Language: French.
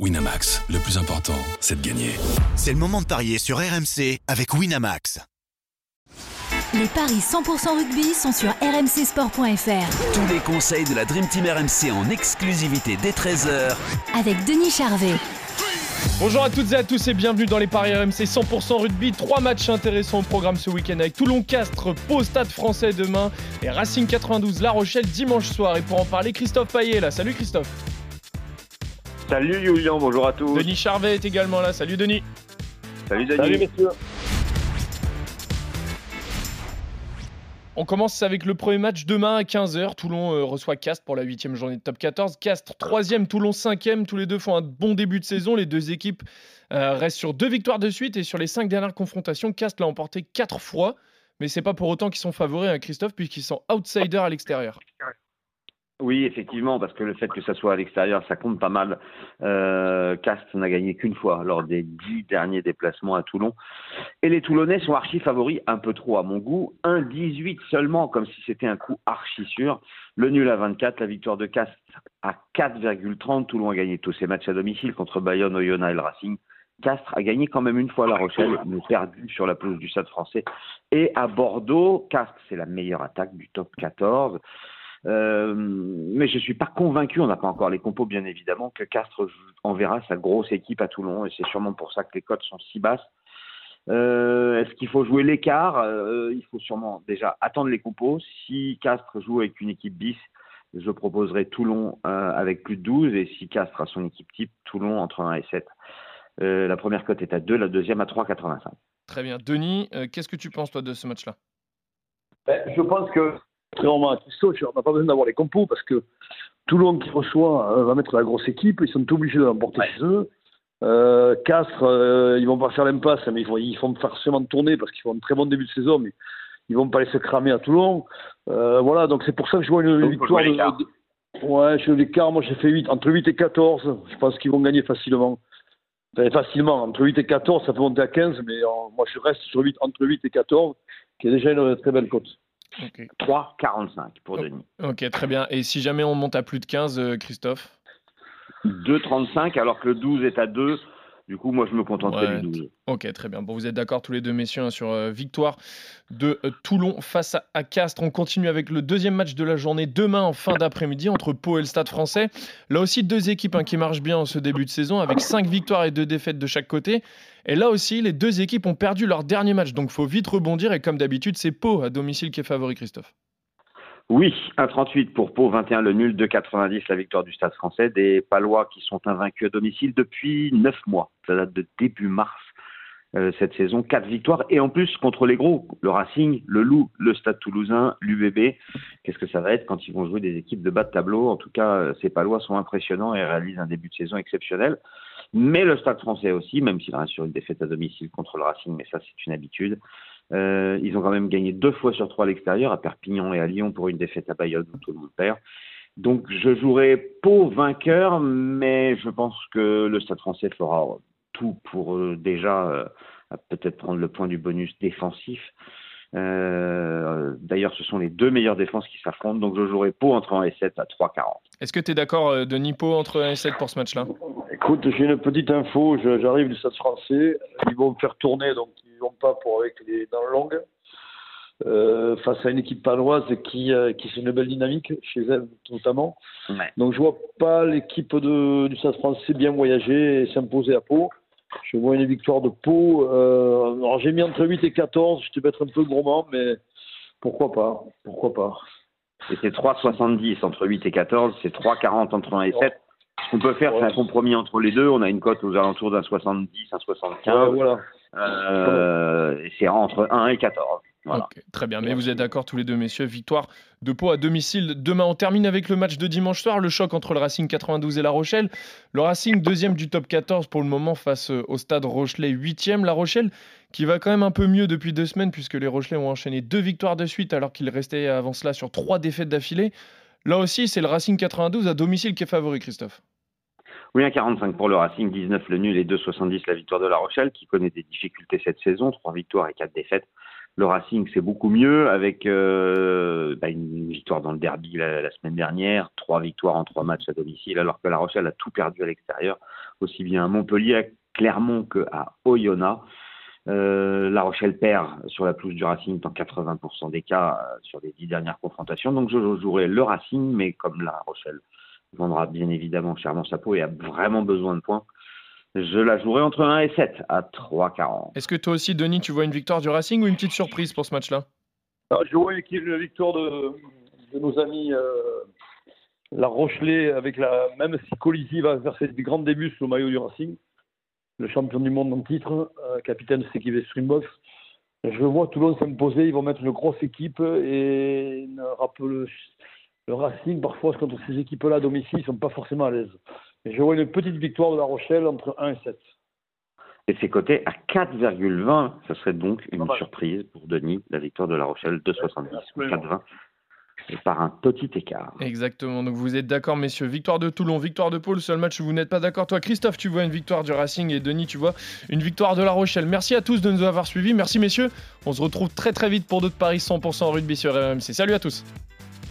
Winamax, le plus important, c'est de gagner. C'est le moment de parier sur RMC avec Winamax. Les paris 100% rugby sont sur rmcsport.fr. Tous les conseils de la Dream Team RMC en exclusivité dès 13h Avec Denis Charvet. Bonjour à toutes et à tous et bienvenue dans les paris RMC 100% rugby. Trois matchs intéressants au programme ce week-end avec Toulon-Castres, Pau Stade français demain et Racing 92 La Rochelle dimanche soir. Et pour en parler, Christophe Paillet là. Salut Christophe. Salut Julien, bonjour à tous. Denis Charvet est également là. Salut Denis. Salut Denis. Salut messieurs. On commence avec le premier match demain à 15h. Toulon euh, reçoit Castres pour la huitième journée de top 14. Castres troisième, Toulon cinquième. Tous les deux font un bon début de saison. Les deux équipes euh, restent sur deux victoires de suite et sur les cinq dernières confrontations, Castres l'a emporté quatre fois. Mais c'est pas pour autant qu'ils sont favoris, à Christophe, puisqu'ils sont outsiders à l'extérieur. Oui, effectivement, parce que le fait que ça soit à l'extérieur, ça compte pas mal. Euh, Castres n'a gagné qu'une fois lors des dix derniers déplacements à Toulon. Et les Toulonnais sont archi favoris, un peu trop à mon goût. 1-18 seulement, comme si c'était un coup archi sûr. Le nul à 24, la victoire de Castres à 4,30. Toulon a gagné tous ses matchs à domicile contre Bayonne, Oyonnax et le Racing. Castres a gagné quand même une fois La Rochelle, mais perdu sur la pelouse du Stade français. Et à Bordeaux, Castres, c'est la meilleure attaque du top 14. Euh, mais je ne suis pas convaincu, on n'a pas encore les compos bien évidemment, que Castres enverra sa grosse équipe à Toulon et c'est sûrement pour ça que les cotes sont si basses. Euh, Est-ce qu'il faut jouer l'écart? Euh, Il faut sûrement déjà attendre les compos. Si Castres joue avec une équipe bis, je proposerai Toulon euh, avec plus de 12 et si Castres a son équipe type, Toulon entre 1 et 7. Euh, la première cote est à 2, la deuxième à 3,85. Très bien. Denis, euh, qu'est-ce que tu penses toi de ce match-là? Ben, je pense que, contrairement à Christophe, on n'a pas besoin d'avoir les compos parce que Toulon qui reçoit euh, va mettre la grosse équipe, ils sont obligés de l'emporter chez eux. Euh, Castres, euh, ils vont pas faire l'impasse, mais ils vont, ils font forcément tourner parce qu'ils font un très bon début de saison, mais ils vont pas laisser cramer à Toulon. Euh, voilà, donc c'est pour ça que je vois une Donc, victoire de, Ouais, je l'écart, moi j'ai fait 8, entre 8 et 14, je pense qu'ils vont gagner facilement. Enfin, facilement, entre 8 et 14, ça peut monter à 15, mais euh, moi je reste sur 8, entre 8 et 14, qui est déjà une très belle cote. Ok. 3,45 pour Oh. Denis. Ok, très bien. Et si jamais on monte à plus de 15, euh, Christophe? 2,35 alors que le 12 est à 2. Du coup, moi, je me contenterai Ouais. du 12. Ok, très bien. Bon, vous êtes d'accord tous les deux, messieurs, hein, sur euh, victoire de euh, Toulon face à, à Castres. On continue avec le deuxième match de la journée demain en fin d'après-midi entre Pau et le Stade français. Là aussi, deux équipes hein, qui marchent bien en ce début de saison avec cinq victoires et deux défaites de chaque côté. Et là aussi, les deux équipes ont perdu leur dernier match. Donc, faut vite rebondir. Et comme d'habitude, c'est Pau à domicile qui est favori, Christophe. Oui, 1,38 pour Pau, 21 le nul, 2,90 la victoire du Stade français. Des Palois qui sont invaincus à domicile depuis 9 mois. Ça date de début mars euh, cette saison. 4 victoires et en plus contre les gros. Le Racing, le Loup, le Stade toulousain, l'UBB. Qu'est-ce que ça va être quand ils vont jouer des équipes de bas de tableau? En tout cas, euh, ces Palois sont impressionnants et réalisent un début de saison exceptionnel. Mais le Stade français aussi, même s'il reste sur une défaite à domicile contre le Racing, mais ça c'est une habitude. Euh, ils ont quand même gagné deux fois sur trois à l'extérieur, à Perpignan et à Lyon pour une défaite à Bayonne où tout le monde perd. Donc je jouerai Pau vainqueur, mais je pense que le Stade français fera tout pour euh, déjà euh, peut-être prendre le point du bonus défensif. Euh, D'ailleurs, ce sont les deux meilleures défenses qui s'affrontent, donc je jouerai Pau entre 1 et 7 à 3,40. Est-ce que tu es d'accord, euh, Denis Pau, entre 1 et 7 pour ce match-là? Écoute, j'ai une petite info, j'arrive du Stade français, ils vont me faire tourner, donc ils vont pas pour avec les dents longues, euh, face à une équipe paloise qui, euh, qui fait une belle dynamique, chez elle notamment. Ouais. Donc je vois pas l'équipe de- du Stade français bien voyager et s'imposer à Pau. Je vois une victoire de Pau. Euh, alors j'ai mis entre 8 et 14, je te être un peu gourmand, mais pourquoi pas Pourquoi pas Et c'est 3,70 entre 8 et 14, c'est 3,40 entre 1 et 7. Ce qu'on peut faire, c'est un compromis entre les deux. On a une cote aux alentours d'un 70, un 75. Ouais, voilà. Euh, c'est entre 1 et 14. Voilà. Ok, très bien. Mais vous êtes d'accord tous les deux, messieurs. Victoire de Pau à domicile. Demain, on termine avec le match de dimanche soir, le choc entre le Racing 92 et La Rochelle. Le Racing, deuxième du top 14 pour le moment, face euh, au stade Rochelet, huitième. La Rochelle, qui va quand même un peu mieux depuis deux semaines, puisque les Rochelais ont enchaîné deux victoires de suite, alors qu'ils restaient avant cela sur trois défaites d'affilée. Là aussi, c'est le Racing 92 à domicile qui est favori, Christophe. Oui, 1,45 pour le Racing, 19 le nul et 2,70 la victoire de La Rochelle, qui connaît des difficultés cette saison, trois victoires et quatre défaites. le Racing, c'est beaucoup mieux avec euh, bah, une victoire dans le derby la, semaine dernière, trois victoires en trois matchs à domicile, alors que La Rochelle a tout perdu à l'extérieur, aussi bien à Montpellier, à Clermont qu'à Oyonnax. Euh, la Rochelle perd sur la pelouse du Racing dans 80% des cas euh, sur les dix dernières confrontations. Donc je jouerai le Racing, mais comme la Rochelle vendra bien évidemment chèrement sa peau et a vraiment besoin de points, je la jouerai entre 1 et 7 à 3,40. Est-ce que toi aussi, Denis, tu vois une victoire du Racing ou une petite surprise pour ce match-là? Je vois une victoire de, de nos amis euh, la Rochelet, avec la, même si Colisi va faire ses grands débuts sous le maillot du Racing, le champion du monde en titre, euh, capitaine de cette équipe Streambox. Je vois Toulon s'imposer, ils vont mettre une grosse équipe et le, le Racing, parfois, contre ces équipes-là à domicile, ils ne sont pas forcément à l'aise. Je vois une petite victoire de La Rochelle entre 1 et 7. Et c'est coté à 4,20. Ce serait donc une surprise pour Denis, la victoire de La Rochelle, 2,70. 4,20 par un petit écart. Exactement. Donc vous êtes d'accord, messieurs. Victoire de Toulon, victoire de Pau. Le seul match où vous n'êtes pas d'accord. Toi, Christophe, tu vois une victoire du Racing et Denis, tu vois une victoire de La Rochelle. Merci à tous de nous avoir suivis. Merci, messieurs. On se retrouve très très vite pour d'autres paris 100% rugby sur RMC. Salut à tous.